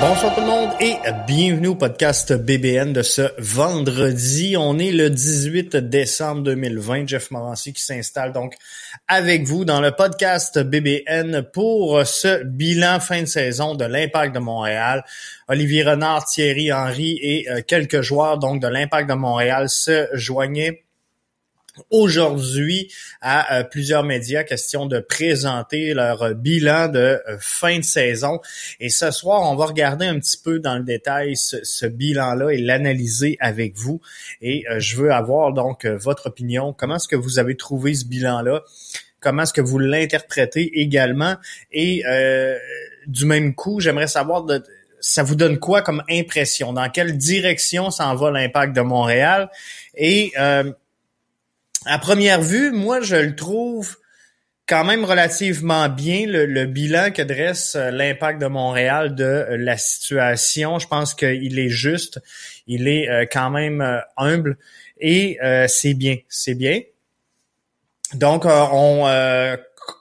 Bonsoir tout le monde et bienvenue au podcast BBN de ce vendredi. On est le 18 décembre 2020. Jeff Morancy qui s'installe donc avec vous dans le podcast BBN pour ce bilan fin de saison de l'Impact de Montréal. Olivier Renard, Thierry Henry et euh, quelques joueurs donc de l'Impact de Montréal se joignaient aujourd'hui à euh, plusieurs médias, question de présenter leur euh, bilan de euh, fin de saison. Et ce soir, on va regarder un petit peu dans le détail ce, bilan-là et l'analyser avec vous. Et je veux avoir donc votre opinion. Comment est-ce que vous avez trouvé ce bilan-là? Comment est-ce que vous l'interprétez également? Et du même coup, j'aimerais savoir de, ça vous donne quoi comme impression? Dans quelle direction s'en va l'impact de Montréal? Et à première vue, moi, je le trouve quand même relativement bien le, bilan que dresse euh, l'impact de Montréal de euh, la situation. Je pense qu'il est juste, il est euh, quand même humble et c'est bien, c'est bien. Donc, on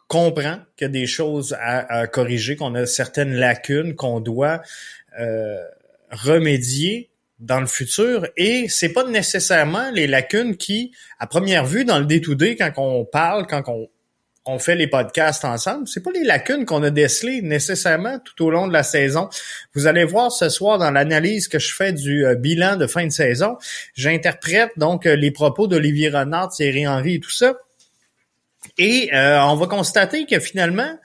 comprend qu'il y a des choses à corriger, qu'on a certaines lacunes qu'on doit remédier dans le futur et c'est pas nécessairement les lacunes qui, à première vue, dans le day-to-day, quand on parle, quand on, on fait les podcasts ensemble, c'est pas les lacunes qu'on a décelées nécessairement tout au long de la saison. Vous allez voir ce soir dans l'analyse que je fais du euh, bilan de fin de saison, j'interprète donc euh, les propos d'Olivier Renard, Thierry Henry et tout ça. Et euh, on va constater que finalement,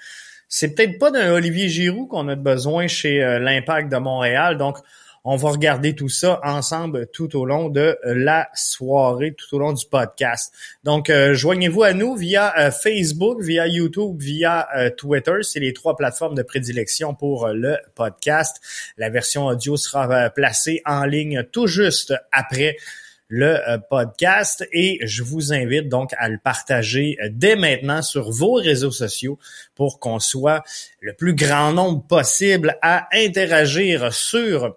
c'est peut-être pas d'un Olivier Giroud qu'on a besoin chez l'Impact de Montréal. Donc, on va regarder tout ça ensemble tout au long de la soirée, tout au long du podcast. Donc, euh, joignez-vous à nous via euh, Facebook, via YouTube, via euh, Twitter. C'est les trois plateformes de prédilection pour le podcast. La version audio sera placée en ligne tout juste après le podcast et je vous invite donc à le partager dès maintenant sur vos réseaux sociaux pour qu'on soit le plus grand nombre possible à interagir sur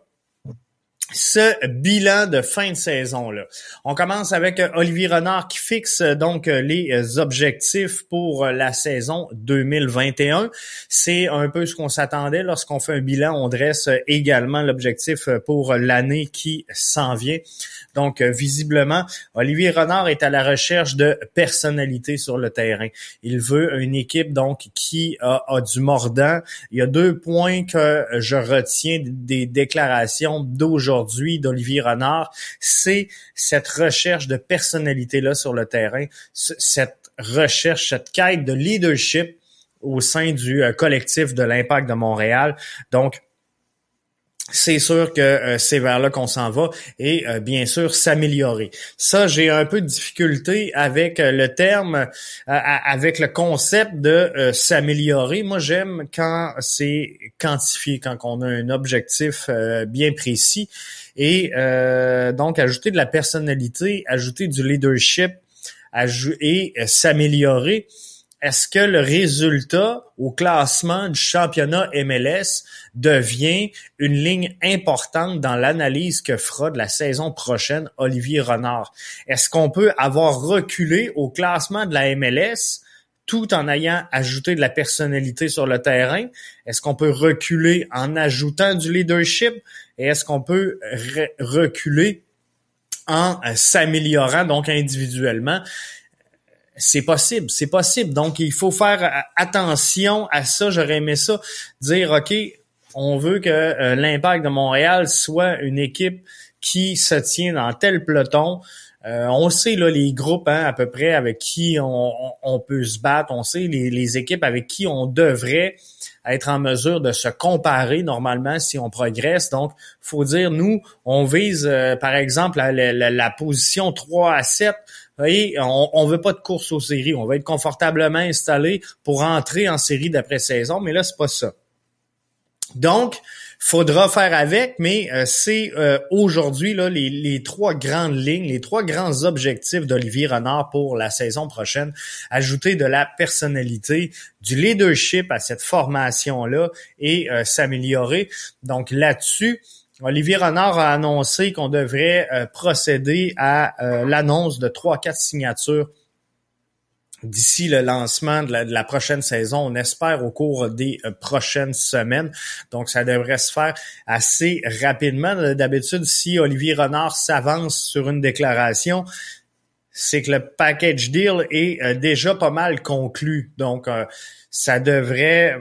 ce bilan de fin de saison-là. On commence avec euh, Olivier Renard qui fixe euh, donc euh, les objectifs pour la saison 2021. C'est un peu ce qu'on s'attendait lorsqu'on fait un bilan. On dresse également l'objectif pour l'année qui s'en vient. Donc, visiblement, Olivier Renard est à la recherche de personnalité sur le terrain. Il veut une équipe donc qui a, a du mordant. Il y a deux points que je retiens des déclarations d'aujourd'hui aujourd'hui d'Olivier Renard, c'est cette recherche de personnalité-là sur le terrain, cette recherche, cette quête de leadership au sein du euh, collectif de l'impact de Montréal. Donc, c'est sûr que euh, c'est vers là qu'on s'en va et euh, bien sûr s'améliorer. Ça, j'ai un peu de difficulté avec euh, le terme, avec le concept de s'améliorer. Moi, j'aime quand c'est quantifié, quand on a un objectif bien précis et donc ajouter de la personnalité, ajouter du leadership et s'améliorer est-ce que le résultat au classement du championnat MLS devient une ligne importante dans l'analyse que fera de la saison prochaine Olivier Renard? Est-ce qu'on peut avoir reculé au classement de la MLS tout en ayant ajouté de la personnalité sur le terrain? Est-ce qu'on peut reculer en ajoutant du leadership? Et est-ce qu'on peut reculer en euh, s'améliorant donc individuellement? C'est possible, c'est possible. Donc, il faut faire attention à ça. J'aurais aimé ça, dire, OK, on veut que euh, l'impact de Montréal soit une équipe qui se tient dans tel peloton. Euh, on sait là les groupes hein, à peu près avec qui on, peut se battre. On sait les, équipes avec qui on devrait être en mesure de se comparer normalement si on progresse. Donc, faut dire, nous, on vise, euh, par exemple, la, la, position 3 à 7 voyez, on, ne veut pas de course aux séries. On va être confortablement installé pour entrer en série d'après-saison, mais là, c'est pas ça. Donc, faudra faire avec, mais euh, c'est euh, aujourd'hui là les, trois grandes lignes, les trois grands objectifs d'Olivier Renard pour la saison prochaine. Ajouter de la personnalité, du leadership à cette formation-là et euh, s'améliorer. Donc là-dessus, Olivier Renard a annoncé qu'on devrait procéder à l'annonce de trois, quatre signatures d'ici le lancement de la, prochaine saison. On espère au cours des euh, prochaines semaines. Donc, ça devrait se faire assez rapidement. D'habitude, si Olivier Renard s'avance sur une déclaration, c'est que le package deal est euh, déjà pas mal conclu. Donc, euh, ça devrait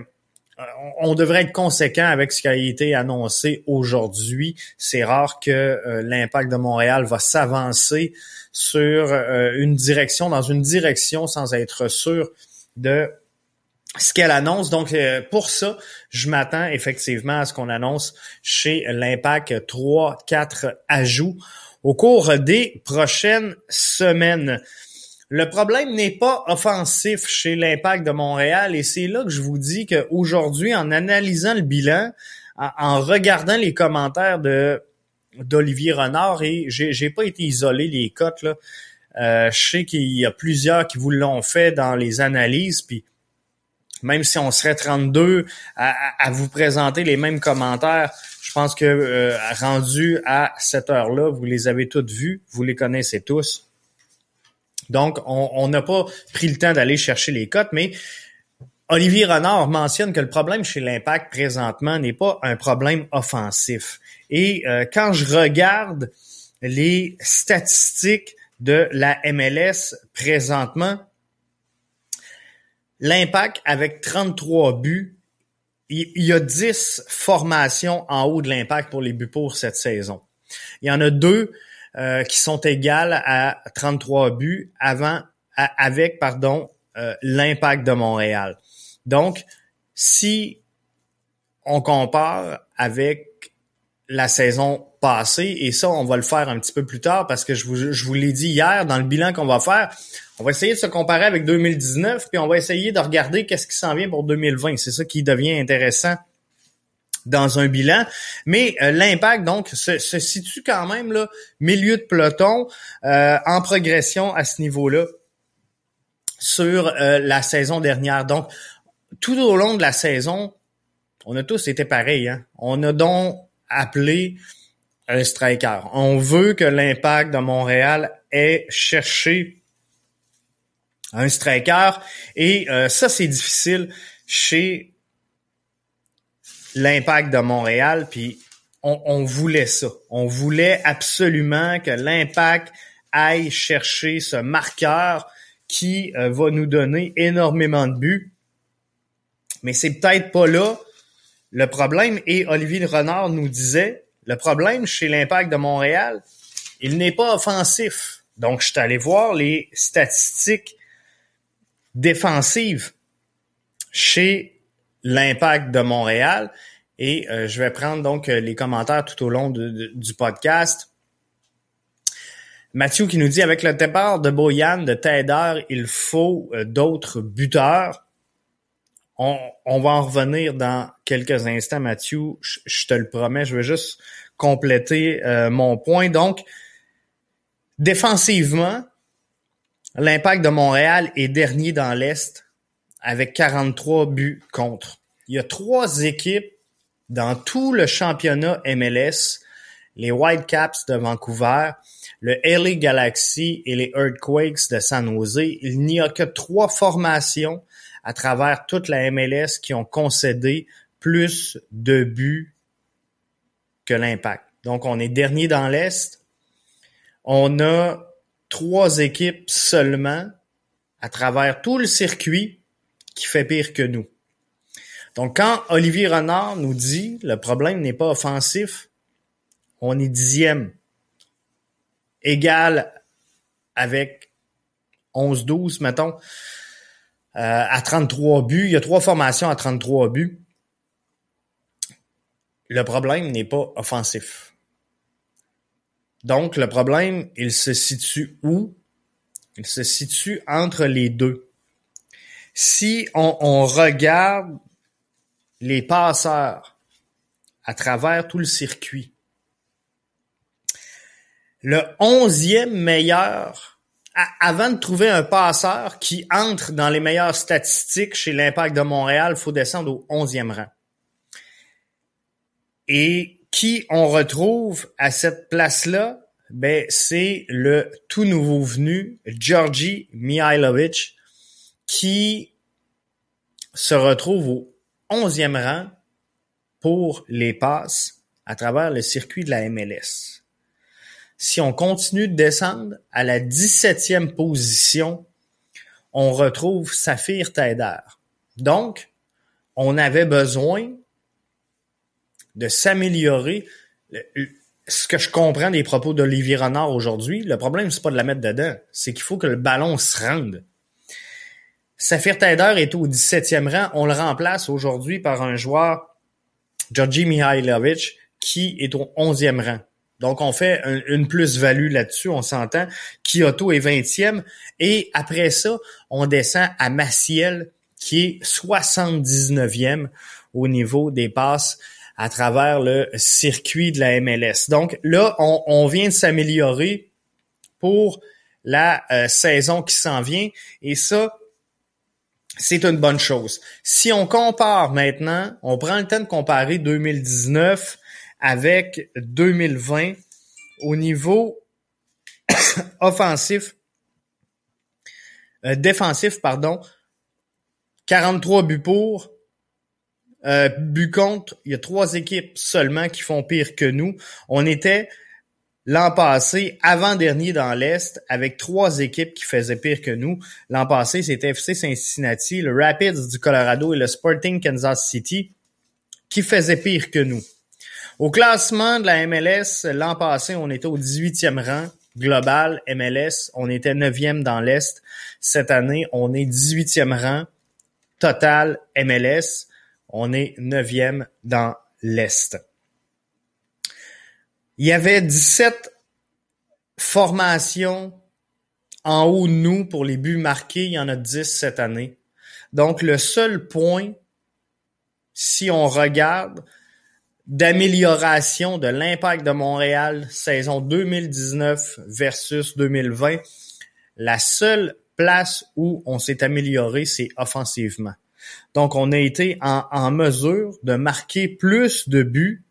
on devrait être conséquent avec ce qui a été annoncé aujourd'hui. C'est rare que l'impact de Montréal va s'avancer sur euh, une direction, dans une direction sans être sûr de ce qu'elle annonce. Donc, euh, pour ça, je m'attends effectivement à ce qu'on annonce chez l'Impact 3, 4 ajouts au cours des prochaines semaines. Le problème n'est pas offensif chez l'Impact de Montréal et c'est là que je vous dis qu'aujourd'hui, en analysant le bilan, en regardant les commentaires de d'Olivier Renard et j'ai pas été isolé les cotes là. Euh, je sais qu'il y a plusieurs qui vous l'ont fait dans les analyses, puis même si on serait 32 à, vous présenter les mêmes commentaires, je pense que euh, rendu à cette heure-là, vous les avez toutes vues, vous les connaissez tous. Donc, on n'a pas pris le temps d'aller chercher les cotes, mais Olivier Renard mentionne que le problème chez l'Impact présentement n'est pas un problème offensif. Et euh, quand je regarde les statistiques de la MLS présentement, l'Impact avec 33 buts, il y a 10 formations en haut de l'Impact pour les buts pour cette saison. Il y en a deux euh, qui sont égales à 33 buts avant, avec pardon, euh, l'Impact de Montréal. Donc, si on compare avec la saison passée, et ça, on va le faire un petit peu plus tard parce que je vous, je vous l'ai dit hier dans le bilan qu'on va faire, on va essayer de se comparer avec 2019, puis on va essayer de regarder qu'est-ce qui s'en vient pour 2020. C'est ça qui devient intéressant dans un bilan. Mais euh, l'impact, donc, se, situe quand même là, milieu de peloton euh, en progression à ce niveau-là sur euh, la saison dernière. Donc, tout au long de la saison, on a tous été pareils. Hein? On a donc appelé un striker. On veut que l'impact de Montréal ait cherché un striker. Et euh, ça, c'est difficile chez l'impact de Montréal. Puis on, on, voulait ça. On voulait absolument que l'impact aille chercher ce marqueur qui euh, va nous donner énormément de buts mais c'est peut-être pas là le problème. Et Olivier Renard nous disait, le problème chez l'Impact de Montréal, il n'est pas offensif. Donc, je suis allé voir les statistiques défensives chez l'Impact de Montréal et euh, je vais prendre donc euh, les commentaires tout au long du podcast. Mathieu qui nous dit avec le départ de Boyan, de Teder, il faut euh, d'autres buteurs. On, va en revenir dans quelques instants, Mathieu. Je, te le promets. Je vais juste compléter mon point. Donc, défensivement, l'impact de Montréal est dernier dans l'Est avec 43 buts contre. Il y a trois équipes dans tout le championnat MLS, les Whitecaps de Vancouver, le LA Galaxy et les Earthquakes de San Jose. Il n'y a que trois formations à travers toute la MLS qui ont concédé plus de buts que l'impact. Donc, on est dernier dans l'Est. On a trois équipes seulement à travers tout le circuit qui fait pire que nous. Donc, quand Olivier Renard nous dit le problème n'est pas offensif, on est dixième, égal avec 11-12, mettons, euh, à 33 buts. Il y a trois formations à 33 buts. Le problème n'est pas offensif. Donc, le problème, il se situe où? Il se situe entre les deux. Si on, on regarde les passeurs à travers tout le circuit. Le onzième meilleur, avant de trouver un passeur qui entre dans les meilleures statistiques chez l'Impact de Montréal, il faut descendre au onzième rang. Et qui on retrouve à cette place-là? Ben, c'est le tout nouveau venu, Georgi Mihailovic, qui se retrouve au onzième rang pour les passes à travers le circuit de la MLS. Si on continue de descendre à la 17e position, on retrouve Saphir Taider. Donc, on avait besoin de s'améliorer. Ce que je comprends des propos d'Olivier Renard aujourd'hui, le problème, c'est pas de la mettre dedans, c'est qu'il faut que le ballon se rende. Saphir Taider est au 17e rang. On le remplace aujourd'hui par un joueur, Georgi Mihailovic, qui est au 11e rang. Donc, on fait une plus-value là-dessus, on s'entend. Kyoto est 20e. Et après ça, on descend à Maciel, qui est 79e au niveau des passes à travers le circuit de la MLS. Donc là, on, vient de s'améliorer pour la euh, saison qui s'en vient. Et ça, c'est une bonne chose. Si on compare maintenant, on prend le temps de comparer 2019 avec 2020 au niveau offensif, euh, défensif, pardon, 43 buts pour, euh, but contre, il y a trois équipes seulement qui font pire que nous. On était l'an passé avant-dernier dans l'Est avec trois équipes qui faisaient pire que nous. L'an passé, c'était FC Cincinnati, le Rapids du Colorado et le Sporting Kansas City qui faisaient pire que nous. Au classement de la MLS, l'an passé, on était au 18e rang global MLS. On était 9e dans l'Est. Cette année, on est 18e rang total MLS. On est 9e dans l'Est. Il y avait 17 formations en haut de nous pour les buts marqués. Il y en a 10 cette année. Donc, le seul point, si on regarde, d'amélioration de l'impact de Montréal saison 2019 versus 2020, la seule place où on s'est amélioré, c'est offensivement. Donc, on a été en, mesure de marquer plus de buts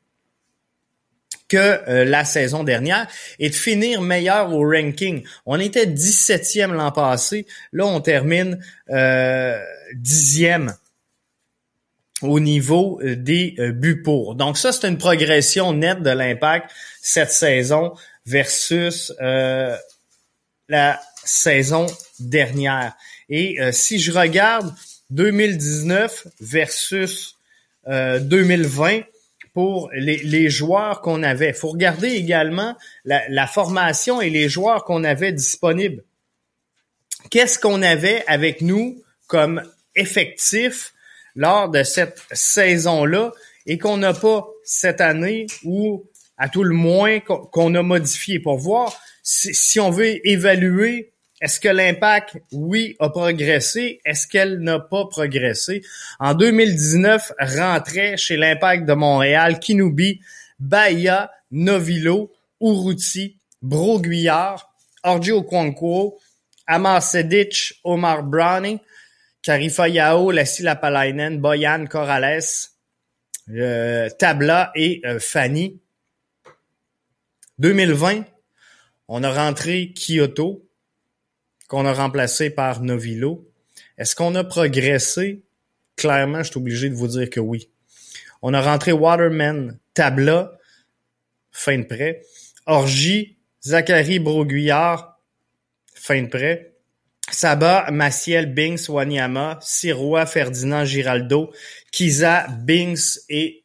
que euh, la saison dernière et de finir meilleur au ranking. On était 17e l'an passé. Là, on termine euh, 10e au niveau euh, des euh, buts pour. Donc ça, c'est une progression nette de l'impact cette saison versus la saison dernière. Et si je regarde 2019 versus 2020 pour les, les joueurs qu'on avait, il faut regarder également la, la formation et les joueurs qu'on avait disponibles. Qu'est-ce qu'on avait avec nous comme effectif lors de cette saison-là et qu'on n'a pas cette année ou à tout le moins qu'on a modifié pour voir si, on veut évaluer est-ce que l'impact, oui, a progressé? Est-ce qu'elle n'a pas progressé? En 2019, rentrait chez l'impact de Montréal Kinoubi, Bahia, Novilo, Uruti, Broguillard, Orgio Kwanko, Amar Sedic, Omar Browning, Karifa Yao, Lassie Lapalainen, Boyan Corrales, euh, Tabla et euh, Fanny. 2020, on a rentré Kyoto, qu'on a remplacé par Novilo. Est-ce qu'on a progressé? Clairement, je suis obligé de vous dire que oui. On a rentré Waterman, Tabla, fin de prêt. Orgie, Zachary Broguillard, fin de prêt. Saba, Maciel, Binks, Wanyama, Sirois, Ferdinand, Giraldo, Kiza, Binks et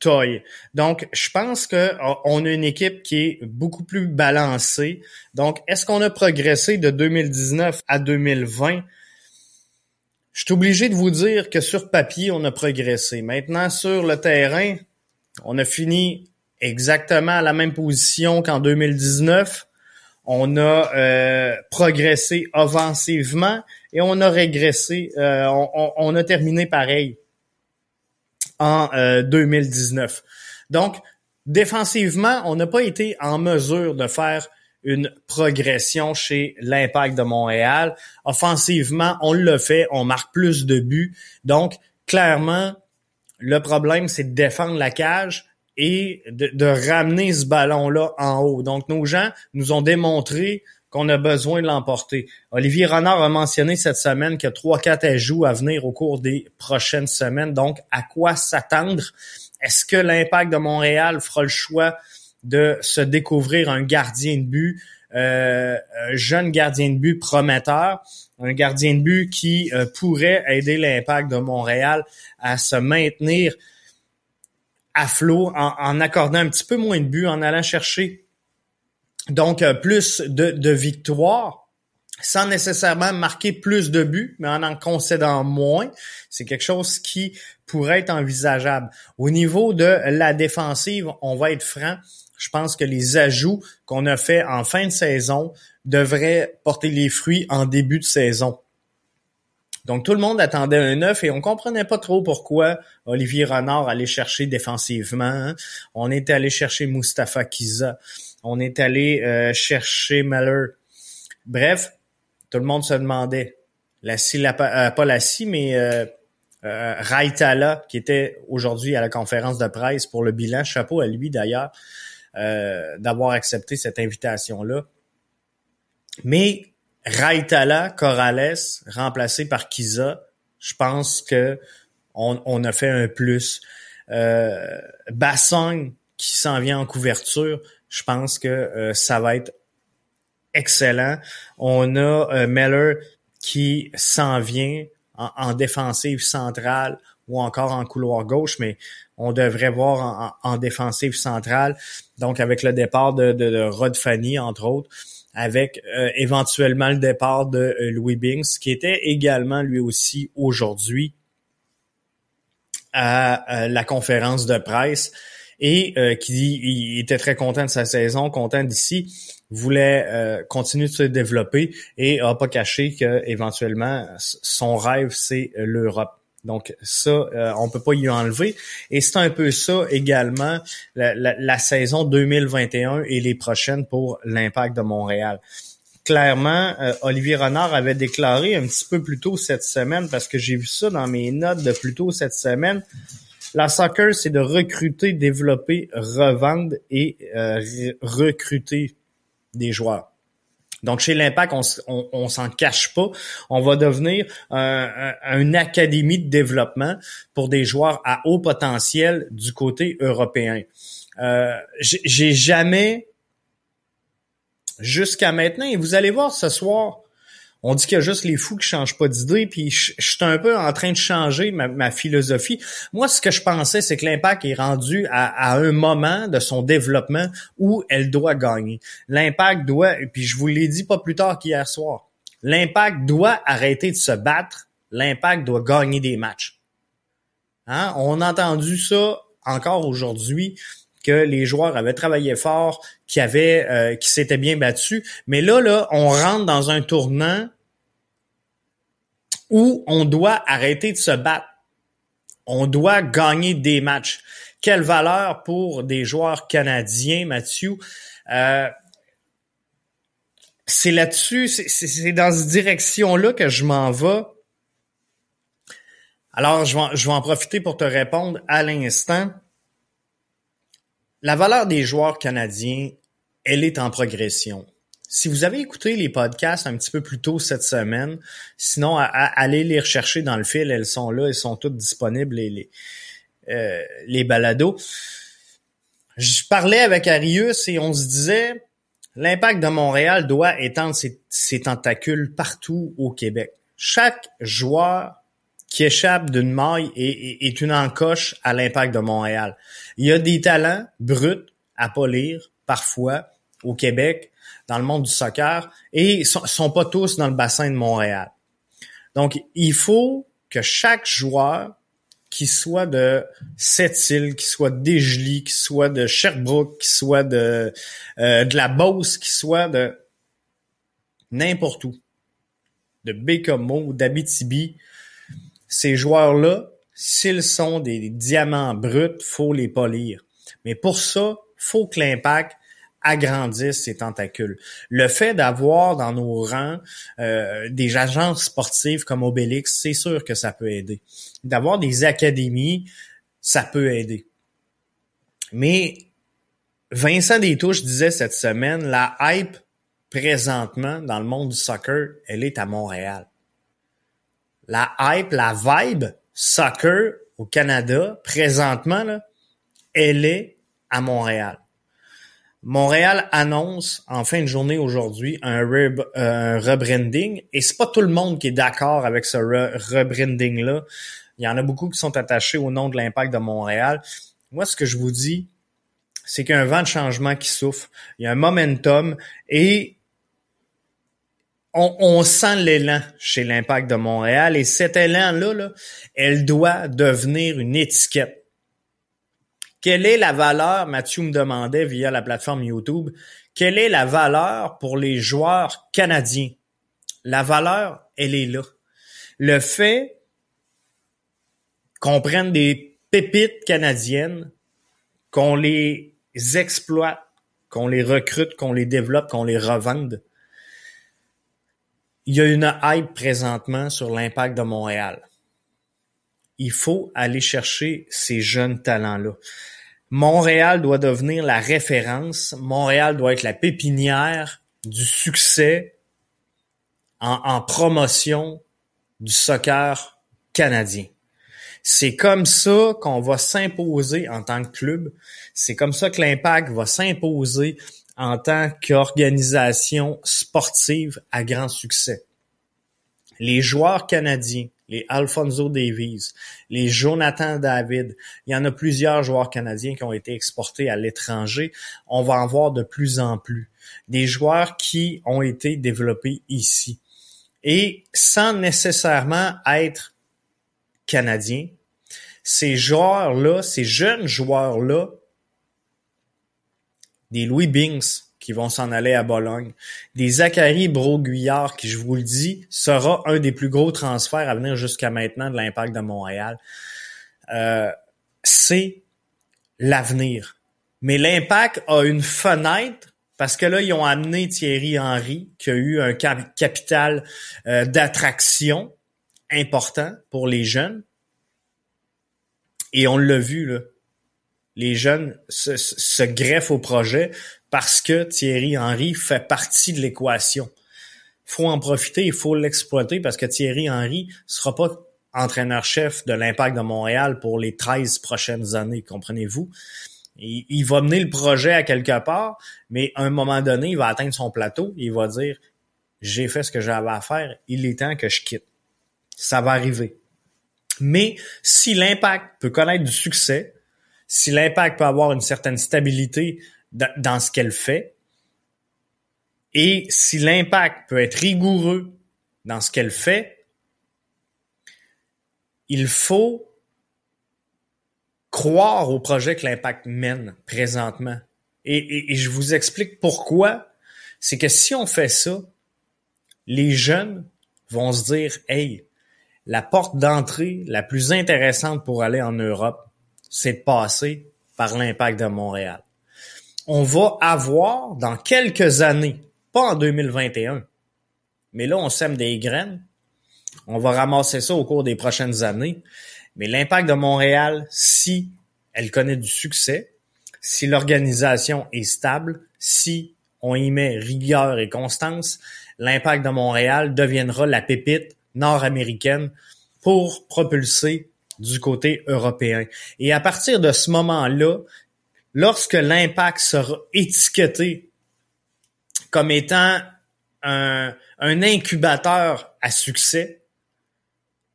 Toy. Donc, je pense que on a une équipe qui est beaucoup plus balancée. Donc, est-ce qu'on a progressé de 2019 à 2020? Je suis obligé de vous dire que sur papier, on a progressé. Maintenant, sur le terrain, on a fini exactement à la même position qu'en 2019 on a euh, progressé offensivement et on a régressé, euh, on, a terminé pareil en 2019. Euh, Donc, défensivement, on n'a pas été en mesure de faire une progression chez l'Impact de Montréal. Offensivement, on le fait, on marque plus de buts. Donc, clairement, le problème, c'est de défendre la cage et de, ramener ce ballon-là en haut. Donc, nos gens nous ont démontré qu'on a besoin de l'emporter. Olivier Renard a mentionné cette semaine qu'il y a 3-4 ajouts à venir au cours des prochaines semaines. Donc, à quoi s'attendre? Est-ce que l'impact de Montréal fera le choix de se découvrir un gardien de but, euh, un jeune gardien de but prometteur, un gardien de but qui euh, pourrait aider l'impact de Montréal à se maintenir à flot en, accordant un petit peu moins de buts, en allant chercher donc euh, plus de, victoires sans nécessairement marquer plus de buts, mais en en concédant moins. C'est quelque chose qui pourrait être envisageable. Au niveau de la défensive, on va être franc, je pense que les ajouts qu'on a fait en fin de saison devraient porter les fruits en début de saison. Donc tout le monde attendait un neuf et on comprenait pas trop pourquoi Olivier Renard allait chercher défensivement. Hein. On était allé chercher Mustafa Kiza, on est allé euh, chercher Meller. Bref, tout le monde se demandait. La, la euh, pas la scie, mais euh, euh, Raitala, qui était aujourd'hui à la conférence de presse pour le bilan. Chapeau à lui d'ailleurs d'avoir accepté cette invitation-là. Mais Raitala, Corrales, remplacé par Kiza, je pense que on, a fait un plus. Euh, qui s'en vient en couverture, je pense que euh, ça va être excellent. On a euh, Meller qui s'en vient en, défensive centrale ou encore en couloir gauche, mais on devrait voir en, défensive centrale, donc avec le départ de, de, Rod Fanny, entre autres, avec euh, éventuellement le départ de euh, Louis Binks, qui était également lui aussi aujourd'hui à, la conférence de presse et euh, qui était très content de sa saison, content d'ici, voulait continuer de se développer et a pas caché que éventuellement son rêve c'est l'Europe. Donc ça, euh, on peut pas y enlever. Et c'est un peu ça également la, saison 2021 et les prochaines pour l'impact de Montréal. Clairement, euh, Olivier Renard avait déclaré un petit peu plus tôt cette semaine, parce que j'ai vu ça dans mes notes de plus tôt cette semaine, la soccer, c'est de recruter, développer, revendre et euh, recruter des joueurs. Donc chez l'Impact, on, s'en cache pas. On va devenir une académie de développement pour des joueurs à haut potentiel du côté européen. Euh, J'ai jamais, jusqu'à maintenant, et vous allez voir ce soir, on dit qu'il y a juste les fous qui changent pas d'idée, puis je, suis un peu en train de changer ma, philosophie. Moi, ce que je pensais, c'est que l'impact est rendu à, un moment de son développement où elle doit gagner. L'impact doit, et puis je vous l'ai dit pas plus tard qu'hier soir, l'impact doit arrêter de se battre, l'impact doit gagner des matchs. Hein? On a entendu ça encore aujourd'hui que les joueurs avaient travaillé fort, qui avaient, euh, qui s'étaient bien battus. Mais là, là, on rentre dans un tournant où on doit arrêter de se battre. On doit gagner des matchs. Quelle valeur pour des joueurs canadiens, Mathieu? Euh, c'est là-dessus, c'est dans cette direction-là que je m'en vais. Alors, je vais, je vais en profiter pour te répondre à l'instant la valeur des joueurs canadiens, elle est en progression. Si vous avez écouté les podcasts un petit peu plus tôt cette semaine, sinon allez les rechercher dans le fil, elles sont là, elles sont toutes disponibles les les, euh, les balados. Je parlais avec Arius et on se disait l'impact de Montréal doit étendre ses tentacules partout au Québec. Chaque joueur qui échappe d'une maille et, est une encoche à l'impact de Montréal. Il y a des talents bruts à polir parfois au Québec, dans le monde du soccer, et sont, sont pas tous dans le bassin de Montréal. Donc, il faut que chaque joueur qui soit de Sept-Îles, qui soit d'Égely, qui soit de Sherbrooke, qui soit de, euh, de la Beauce, qui soit de n'importe où, de Bécomo, d'Abitibi, ces joueurs-là, s'ils sont des diamants bruts, faut les polir. Mais pour ça, faut que l'impact agrandisse ses tentacules. Le fait d'avoir dans nos rangs euh, des agences sportives comme Obélix, c'est sûr que ça peut aider. D'avoir des académies, ça peut aider. Mais Vincent Détouche disait cette semaine, la hype présentement dans le monde du soccer, elle est à Montréal. La hype, la vibe soccer au Canada, présentement, elle est à Montréal. Montréal annonce en fin de journée aujourd'hui un, rebranding et c'est pas tout le monde qui est d'accord avec ce rebranding là. Il y en a beaucoup qui sont attachés au nom de l'impact de Montréal. Moi, ce que je vous dis, c'est qu'il y a un vent de changement qui souffle. Il y a un momentum et on, sent l'élan chez l'impact de Montréal et cet élan-là, là, elle doit devenir une étiquette quelle est la valeur, Mathieu me demandait via la plateforme YouTube, quelle est la valeur pour les joueurs canadiens? La valeur, elle est là. Le fait qu'on prenne des pépites canadiennes, qu'on les exploite, qu'on les recrute, qu'on les développe, qu'on les revende. Il y a une hype présentement sur l'impact de Montréal il faut aller chercher ces jeunes talents-là. Montréal doit devenir la référence. Montréal doit être la pépinière du succès en, promotion du soccer canadien. C'est comme ça qu'on va s'imposer en tant que club. C'est comme ça que l'impact va s'imposer en tant qu'organisation sportive à grand succès. Les joueurs canadiens les Alfonso Davies, les Jonathan David. Il y en a plusieurs joueurs canadiens qui ont été exportés à l'étranger. On va en voir de plus en plus. Des joueurs qui ont été développés ici. Et sans nécessairement être canadiens, ces joueurs-là, ces jeunes joueurs-là, des Louis Binks, qui vont s'en aller à Bologne. Des Zachary Broguillard, qui, je vous le dis, sera un des plus gros transferts à venir jusqu'à maintenant de l'impact de Montréal. Euh, c'est l'avenir. Mais l'impact a une fenêtre parce que là, ils ont amené Thierry Henry, qui a eu un capital euh, d'attraction important pour les jeunes. Et on l'a vu, là. Les jeunes se, greffent au projet parce que Thierry Henry fait partie de l'équation. faut en profiter, il faut l'exploiter parce que Thierry Henry sera pas entraîneur-chef de l'Impact de Montréal pour les 13 prochaines années, comprenez-vous? Il, il, va mener le projet à quelque part, mais à un moment donné, il va atteindre son plateau et il va dire j'ai fait ce que j'avais à faire, il est temps que je quitte. Ça va arriver. Mais si l'impact peut connaître du succès, si l'impact peut avoir une certaine stabilité dans ce qu'elle fait. Et si l'impact peut être rigoureux dans ce qu'elle fait, il faut croire au projet que l'impact mène présentement. Et, je vous explique pourquoi. C'est que si on fait ça, les jeunes vont se dire, hey, la porte d'entrée la plus intéressante pour aller en Europe, c'est de passer par l'impact de Montréal on va avoir dans quelques années, pas en 2021, mais là, on sème des graines. On va ramasser ça au cours des prochaines années. Mais l'impact de Montréal, si elle connaît du succès, si l'organisation est stable, si on y met rigueur et constance, l'impact de Montréal deviendra la pépite nord-américaine pour propulser du côté européen. Et à partir de ce moment-là, lorsque l'impact sera étiqueté comme étant un, incubateur à succès,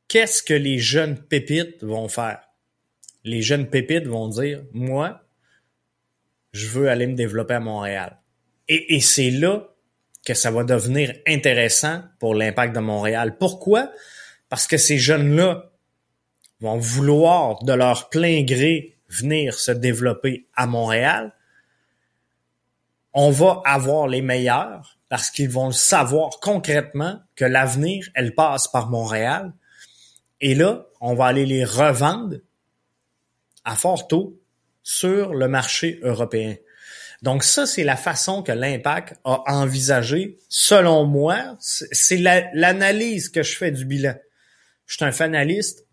qu'est-ce que les jeunes pépites vont faire? Les jeunes pépites vont dire, moi, je veux aller me développer à Montréal. Et, c'est là que ça va devenir intéressant pour l'impact de Montréal. Pourquoi? Parce que ces jeunes-là vont vouloir de leur plein gré venir se développer à Montréal, on va avoir les meilleurs parce qu'ils vont savoir concrètement que l'avenir, elle passe par Montréal. Et là, on va aller les revendre à fort taux sur le marché européen. Donc ça, c'est la façon que l'impact a envisagé. Selon moi, c'est l'analyse que je fais du bilan. Je suis un fanaliste,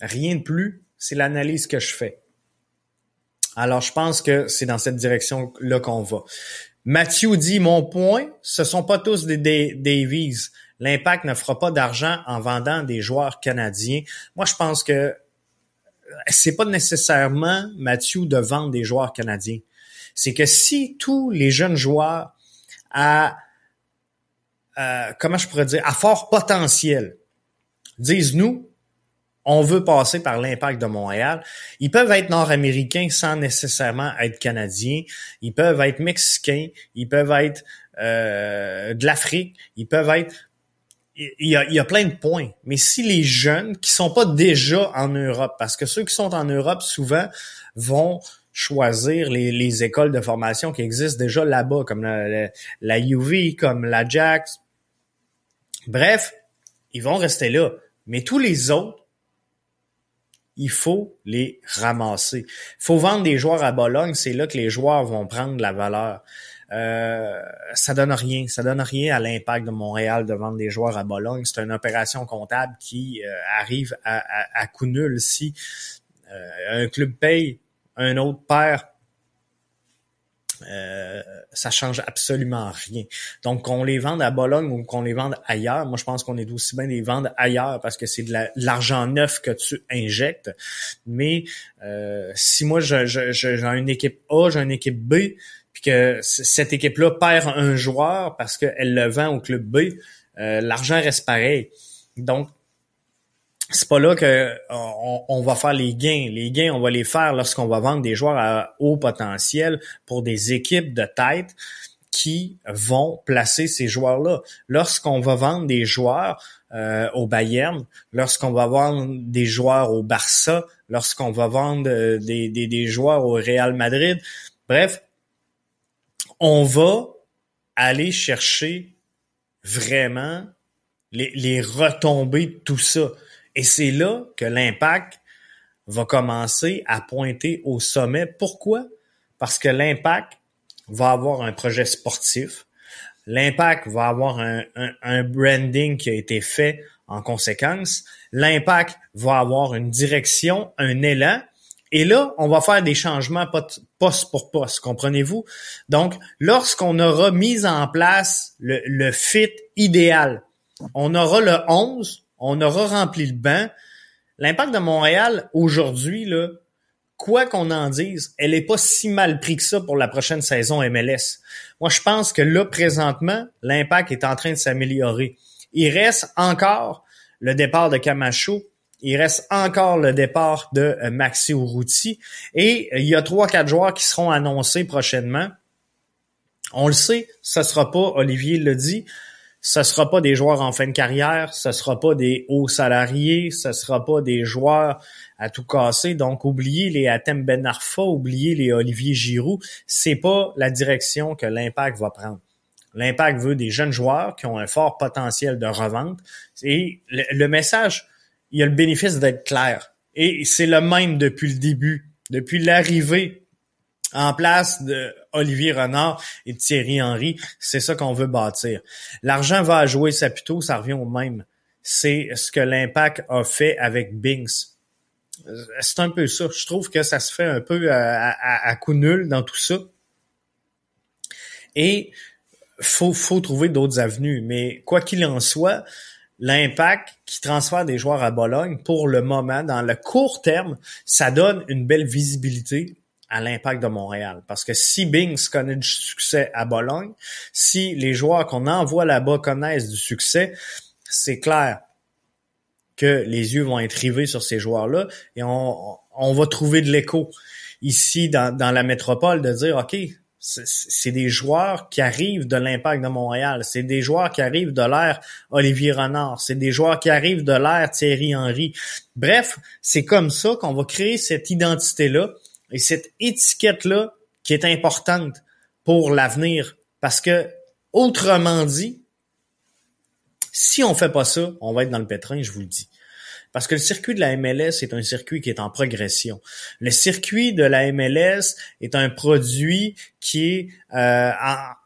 rien de plus, c'est l'analyse que je fais. Alors, je pense que c'est dans cette direction-là qu'on va. Mathieu dit, mon point, ce sont pas tous des, Davies. L'impact ne fera pas d'argent en vendant des joueurs canadiens. Moi, je pense que c'est pas nécessairement, Mathieu, de vendre des joueurs canadiens. C'est que si tous les jeunes joueurs à, euh, comment je pourrais dire, à fort potentiel disent nous, on veut passer par l'impact de Montréal. Ils peuvent être nord-américains sans nécessairement être canadiens. Ils peuvent être mexicains. Ils peuvent être euh, de l'Afrique. Ils peuvent être il y, a, plein de points. Mais si les jeunes qui sont pas déjà en Europe, parce que ceux qui sont en Europe souvent vont choisir les, les écoles de formation qui existent déjà là-bas, comme la, UV, comme la Jax. Bref, ils vont rester là. Mais tous les autres, il faut les ramasser. Il faut vendre des joueurs à Bologne, c'est là que les joueurs vont prendre la valeur. Euh, ça donne rien. Ça donne rien à l'impact de Montréal de vendre des joueurs à Bologne. C'est une opération comptable qui euh, arrive à, à, coup nul si euh, un club paye, un autre perd. Euh, ça change absolument rien. Donc qu'on les vende à Bologne ou qu'on les vende ailleurs, moi je pense qu'on est aussi bien les vendre ailleurs parce que c'est de l'argent neuf que tu injectes. Mais si moi j'ai une équipe A, j'ai une équipe B, puis que cette équipe-là perd un joueur parce qu'elle le vend au club B, euh, l'argent reste pareil. Donc, c'est pas là que on, va faire les gains. Les gains, on va les faire lorsqu'on va vendre des joueurs à haut potentiel pour des équipes de tête qui vont placer ces joueurs-là. Lorsqu'on va vendre des joueurs euh, au Bayern, lorsqu'on va vendre des joueurs au Barça, lorsqu'on va vendre euh, des, des, des joueurs au Real Madrid, bref, on va aller chercher vraiment les, retombées de tout ça. Et c'est là que l'impact va commencer à pointer au sommet. Pourquoi? Parce que l'impact va avoir un projet sportif. L'impact va avoir un, un, branding qui a été fait en conséquence. L'impact va avoir une direction, un élan. Et là, on va faire des changements poste pour poste, comprenez-vous? Donc, lorsqu'on aura mis en place le, fit idéal, on aura le 11, on aura rempli le banc. L'impact de Montréal, aujourd'hui, là, quoi qu'on en dise, elle est pas si mal pris que ça pour la prochaine saison MLS. Moi, je pense que là, présentement, l'impact est en train de s'améliorer. Il reste encore le départ de Camacho, il reste encore le départ de euh, Maxi Urruti et euh, il y a trois quatre joueurs qui seront annoncés prochainement. On le sait, ce sera pas Olivier le dit, ce sera pas des joueurs en fin de carrière, ce sera pas des hauts salariés, ce sera pas des joueurs à tout casser. Donc oubliez les Atem Ben Arfa, oubliez les Olivier Giroud, c'est pas la direction que l'Impact va prendre. L'Impact veut des jeunes joueurs qui ont un fort potentiel de revente et le message il y a le bénéfice d'être clair. Et c'est le même depuis le début, depuis l'arrivée en place de Olivier Renard et Thierry Henry. C'est ça qu'on veut bâtir. L'argent va jouer Saputo, ça revient au même. C'est ce que l'impact a fait avec Binks. C'est un peu ça. Je trouve que ça se fait un peu à, coup nul dans tout ça. Et faut, faut trouver d'autres avenues. Mais quoi qu'il en soit, l'impact qui transfère des joueurs à Bologne, pour le moment, dans le court terme, ça donne une belle visibilité à l'impact de Montréal. Parce que si Bings connaît du succès à Bologne, si les joueurs qu'on envoie là-bas connaissent du succès, c'est clair que les yeux vont être rivés sur ces joueurs-là et on, va trouver de l'écho ici dans, dans la métropole de dire, OK, c'est des joueurs qui arrivent de l'impact de Montréal. C'est des joueurs qui arrivent de l'ère Olivier Renard. C'est des joueurs qui arrivent de l'ère Thierry Henry. Bref, c'est comme ça qu'on va créer cette identité-là et cette étiquette-là qui est importante pour l'avenir. Parce que, autrement dit, si on fait pas ça, on va être dans le pétrin, je vous le dis. Parce que le circuit de la MLS est un circuit qui est en progression. Le circuit de la MLS est un produit qui est euh,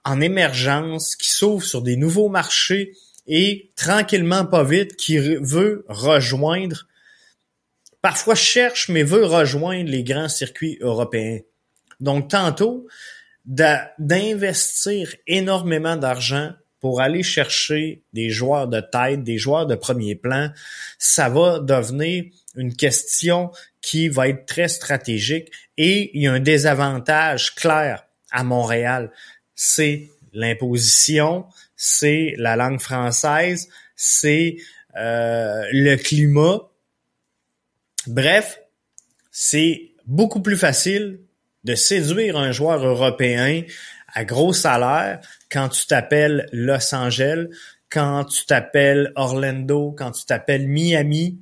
en, émergence, qui s'ouvre sur des nouveaux marchés et tranquillement, pas vite, qui veut rejoindre, parfois cherche, mais veut rejoindre les grands circuits européens. Donc, tantôt, d'investir énormément d'argent pour aller chercher des joueurs de tête, des joueurs de premier plan, ça va devenir une question qui va être très stratégique et il y a un désavantage clair à Montréal, c'est l'imposition, c'est la langue française, c'est euh, le climat. Bref, c'est beaucoup plus facile de séduire un joueur européen à gros salaire quand tu t'appelles Los Angeles, quand tu t'appelles Orlando, quand tu t'appelles Miami,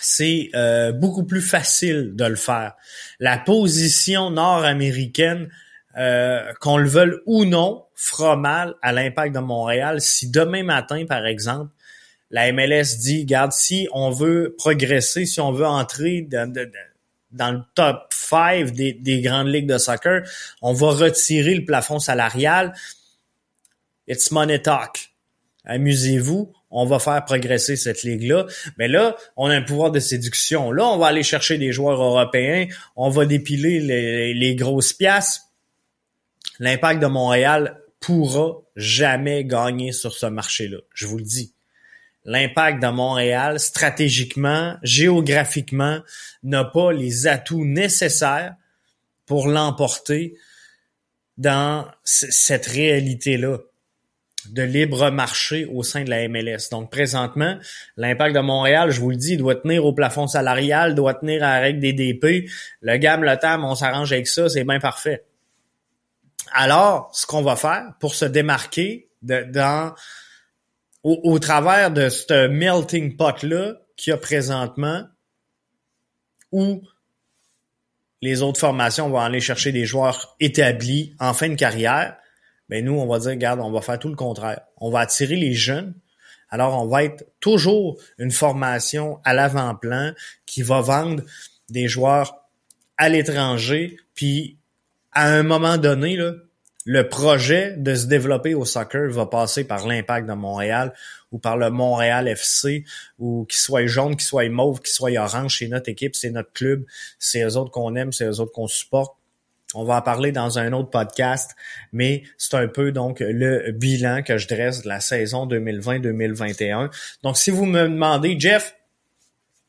c'est euh, beaucoup plus facile de le faire. La position nord-américaine, euh, qu'on le veuille ou non, fera mal à l'impact de Montréal. Si demain matin, par exemple, la MLS dit, garde, si on veut progresser, si on veut entrer dans, le top 5 des, des, grandes ligues de soccer, on va retirer le plafond salarial. It's money talk. Amusez-vous, on va faire progresser cette ligue-là. Mais là, on a un pouvoir de séduction. Là, on va aller chercher des joueurs européens, on va dépiler les, les grosses pièces. L'impact de Montréal pourra jamais gagner sur ce marché-là. Je vous le dis l'impact de Montréal, stratégiquement, géographiquement, n'a pas les atouts nécessaires pour l'emporter dans cette réalité-là de libre marché au sein de la MLS. Donc présentement, l'impact de Montréal, je vous le dis, doit tenir au plafond salarial, doit tenir à la règle des DP. Le gamme, le tam, on s'arrange avec ça, c'est bien parfait. Alors, ce qu'on va faire pour se démarquer dans au, travers de ce melting pot-là qu'il y a présentement, où les autres formations vont aller chercher des joueurs établis en fin de carrière, ben nous, on va dire, regarde, on va faire tout le contraire. On va attirer les jeunes. Alors, on va être toujours une formation à l'avant-plan qui va vendre des joueurs à l'étranger, puis à un moment donné, là, le projet de se développer au soccer va passer par l'impact de Montréal ou par le Montréal FC ou qu'il soit jaune, qu'il soit mauve, qu'il soit orange, c'est notre équipe, c'est notre club, c'est eux autres qu'on aime, c'est eux autres qu'on supporte. On va en parler dans un autre podcast, mais c'est un peu donc le bilan que je dresse de la saison 2020-2021. Donc si vous me demandez, Jeff,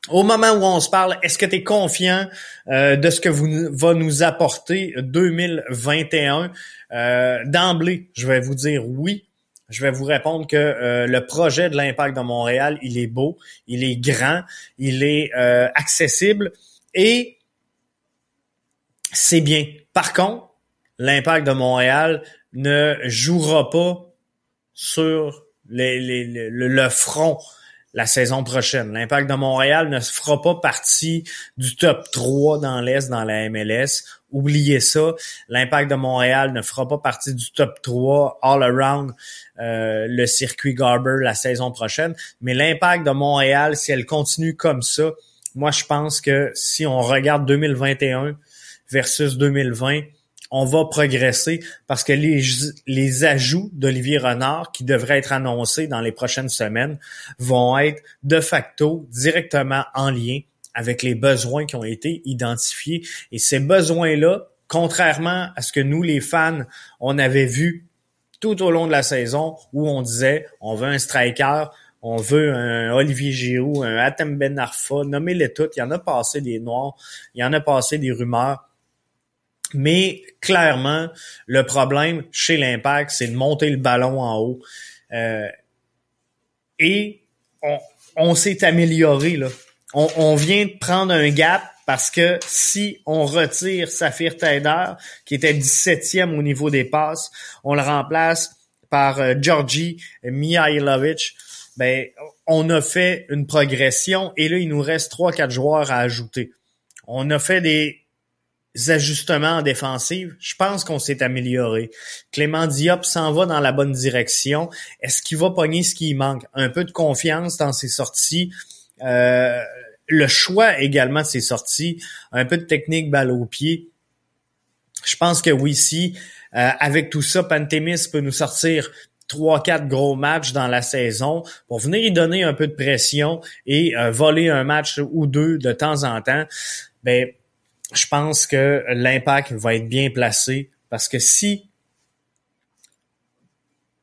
au moment où on se parle, est-ce que tu es confiant euh, de ce que vous va nous apporter 2021? Euh, D'emblée, je vais vous dire oui. Je vais vous répondre que euh, le projet de l'impact de Montréal, il est beau, il est grand, il est euh, accessible et c'est bien. Par contre, l'impact de Montréal ne jouera pas sur les, les, le front la saison prochaine. L'impact de Montréal ne fera pas partie du top 3 dans l'Est dans la MLS. Oubliez ça. L'impact de Montréal ne fera pas partie du top 3 all around euh, le circuit Garber la saison prochaine. Mais l'impact de Montréal, si elle continue comme ça, moi je pense que si on regarde 2021 versus 2020, on va progresser parce que les, les ajouts d'Olivier Renard qui devraient être annoncés dans les prochaines semaines vont être de facto directement en lien avec les besoins qui ont été identifiés. Et ces besoins-là, contrairement à ce que nous, les fans, on avait vu tout au long de la saison où on disait on veut un striker, on veut un Olivier Giroud, un Atem Ben Arfa, nommez-les toutes. Il y en a passé des noirs, il y en a passé des rumeurs. Mais clairement, le problème chez l'Impact, c'est de monter le ballon en haut. Euh, et on, s'est amélioré. Là. On, vient de prendre un gap parce que si on retire Safir Taider, qui était 17e au niveau des passes, on le remplace par euh, Georgi Mihailovic, ben, on a fait une progression et là, il nous reste trois, quatre joueurs à ajouter. On a fait des, ajustements en défensive, je pense qu'on s'est amélioré. Clément Diop s'en va dans la bonne direction. Est-ce qu'il va pogner ce qui manque? Un peu de confiance dans ses sorties, Euh, le choix également de ses sorties, un peu de technique balle au pied. Je pense que oui, si euh, avec tout ça, Pantémis peut nous sortir trois, quatre gros matchs dans la saison pour venir y donner un peu de pression et euh, voler un match ou deux de temps en temps. Ben, je pense que l'impact va être bien placé parce que si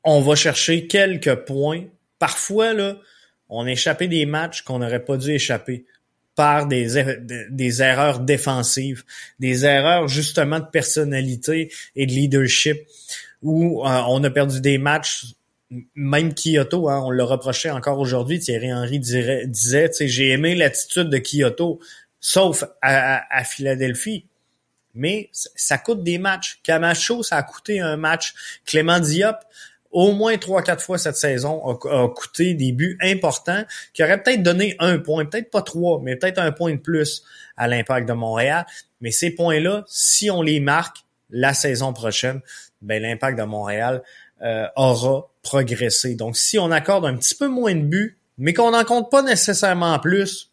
on va chercher quelques points, parfois là, on a échappé des matchs qu'on n'aurait pas dû échapper par des, er-, des erreurs défensives, des erreurs justement de personnalité et de leadership, où euh, on a perdu des matchs, même Kyoto, hein, on le reprochait encore aujourd'hui, Thierry Henry dirait, disait, j'ai aimé l'attitude de Kyoto, sauf à, Philadelphie. Mais ça coûte des matchs. Camacho, ça a coûté un match. Clément Diop, au moins trois, quatre fois cette saison a, coûté des buts importants qui auraient peut-être donné un point, peut-être pas trois, mais peut-être un point de plus à l'impact de Montréal. Mais ces points-là, si on les marque la saison prochaine, ben l'impact de Montréal euh, aura progressé. Donc, si on accorde un petit peu moins de buts, mais qu'on n'en compte pas nécessairement plus,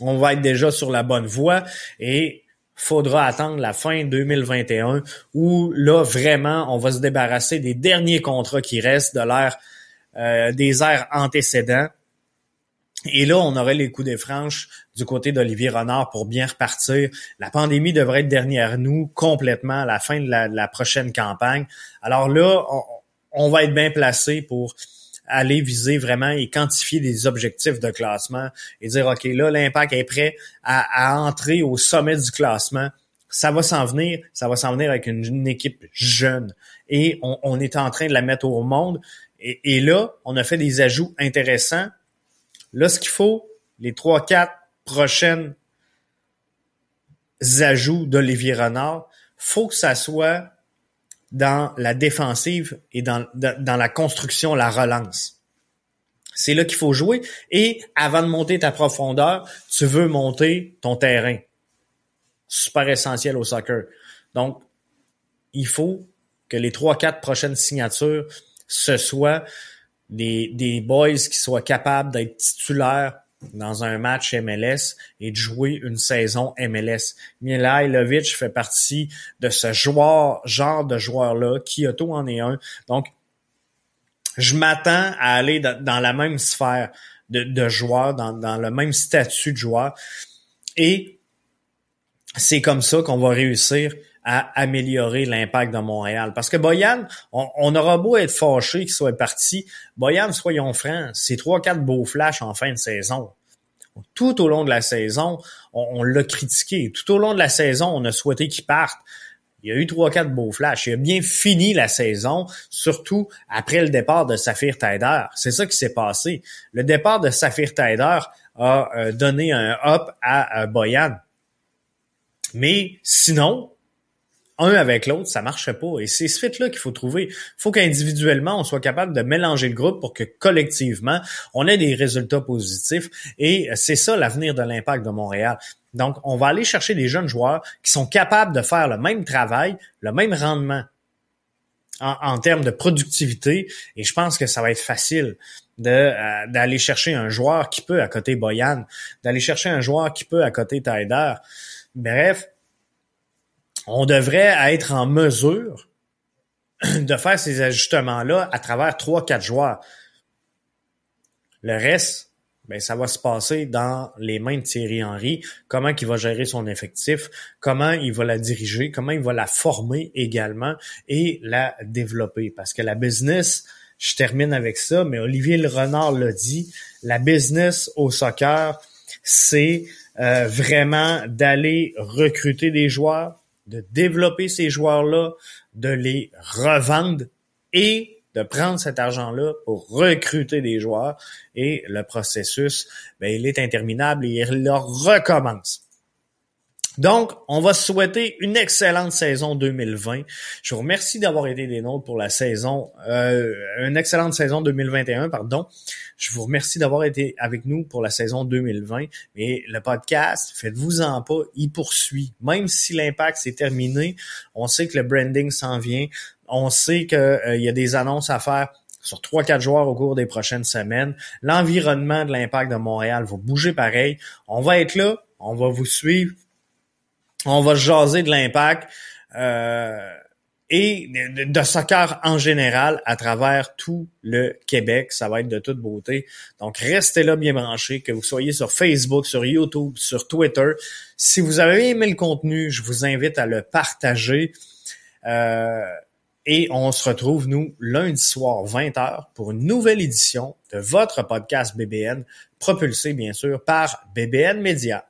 on va être déjà sur la bonne voie et faudra attendre la fin 2021 où là vraiment on va se débarrasser des derniers contrats qui restent de l'ère euh, des airs antécédents. Et là, on aurait les coups des franches du côté d'Olivier Renard pour bien repartir. La pandémie devrait être derrière nous complètement à la fin de la, prochaine campagne. Alors là, on, on va être bien placé pour aller viser vraiment et quantifier des objectifs de classement et dire, OK, là, l'impact est prêt à, entrer au sommet du classement. Ça va s'en venir, ça va s'en venir avec une, équipe jeune. Et on, est en train de la mettre au monde. Et, là, on a fait des ajouts intéressants. Là, ce qu'il faut, les trois, quatre prochaines ajouts d'Olivier Renard, faut que ça soit dans la défensive et dans, la construction, la relance. C'est là qu'il faut jouer. Et avant de monter ta profondeur, tu veux monter ton terrain. Super essentiel au soccer. Donc, il faut que les trois, quatre prochaines signatures, ce soit des, des boys qui soient capables d'être titulaires dans un match MLS et de jouer une saison MLS. Milailovic fait partie de ce joueur, genre de joueur-là. Kyoto en est un. Donc, je m'attends à aller dans, la même sphère de, dans, dans le même statut de joueur. Et c'est comme ça qu'on va réussir à améliorer l'impact de Montréal. Parce que Boyan, on, aura beau être fâché qu'il soit parti, Boyan, soyons francs, c'est trois, quatre beaux flashs en fin de saison. Tout au long de la saison, on, l'a critiqué. Tout au long de la saison, on a souhaité qu'il parte. Il y a eu trois, quatre beaux flashs. Il a bien fini la saison, surtout après le départ de Saphir Taider. C'est ça qui s'est passé. Le départ de Saphir Taider a euh, donné un hop à euh, Boyan. Mais sinon, un avec l'autre, ça marchait pas. Et c'est ce fit-là qu'il faut trouver. Il faut qu'individuellement, on soit capable de mélanger le groupe pour que collectivement, on ait des résultats positifs. Et c'est ça l'avenir de l'impact de Montréal. Donc, on va aller chercher des jeunes joueurs qui sont capables de faire le même travail, le même rendement en, termes de productivité. Et je pense que ça va être facile euh, d'aller chercher un joueur qui peut à côté Boyan, d'aller chercher un joueur qui peut à côté Taider. Bref, on devrait être en mesure de faire ces ajustements-là à travers trois, quatre joueurs. Le reste, ben, ça va se passer dans les mains de Thierry Henry. Comment il va gérer son effectif, comment il va la diriger, comment il va la former également et la développer. Parce que la business, je termine avec ça, mais Olivier Le Renard l'a dit, la business au soccer, c'est euh, vraiment d'aller recruter des joueurs, de développer ces joueurs-là, de les revendre et de prendre cet argent-là pour recruter des joueurs. Et le processus, ben, il est interminable et il leur recommence. Donc, on va souhaiter une excellente saison 2020. Je vous remercie d'avoir été des nôtres pour la saison, euh, une excellente saison 2021, pardon. Je vous remercie d'avoir été avec nous pour la saison 2020. Et le podcast, faites-vous-en pas, il poursuit. Même si l'impact s'est terminé, on sait que le branding s'en vient. On sait qu'il euh, y a des annonces à faire sur trois quatre joueurs au cours des prochaines semaines. L'environnement de l'impact de Montréal va bouger pareil. On va être là, on va vous suivre, on va jaser de l'impact. Euh, et de, soccer en général à travers tout le Québec. Ça va être de toute beauté. Donc, restez là bien branchés, que vous soyez sur Facebook, sur YouTube, sur Twitter. Si vous avez aimé le contenu, je vous invite à le partager. Euh, et on se retrouve, nous, lundi soir, 20h, pour une nouvelle édition de votre podcast BBN, propulsé, bien sûr, par BBN Media.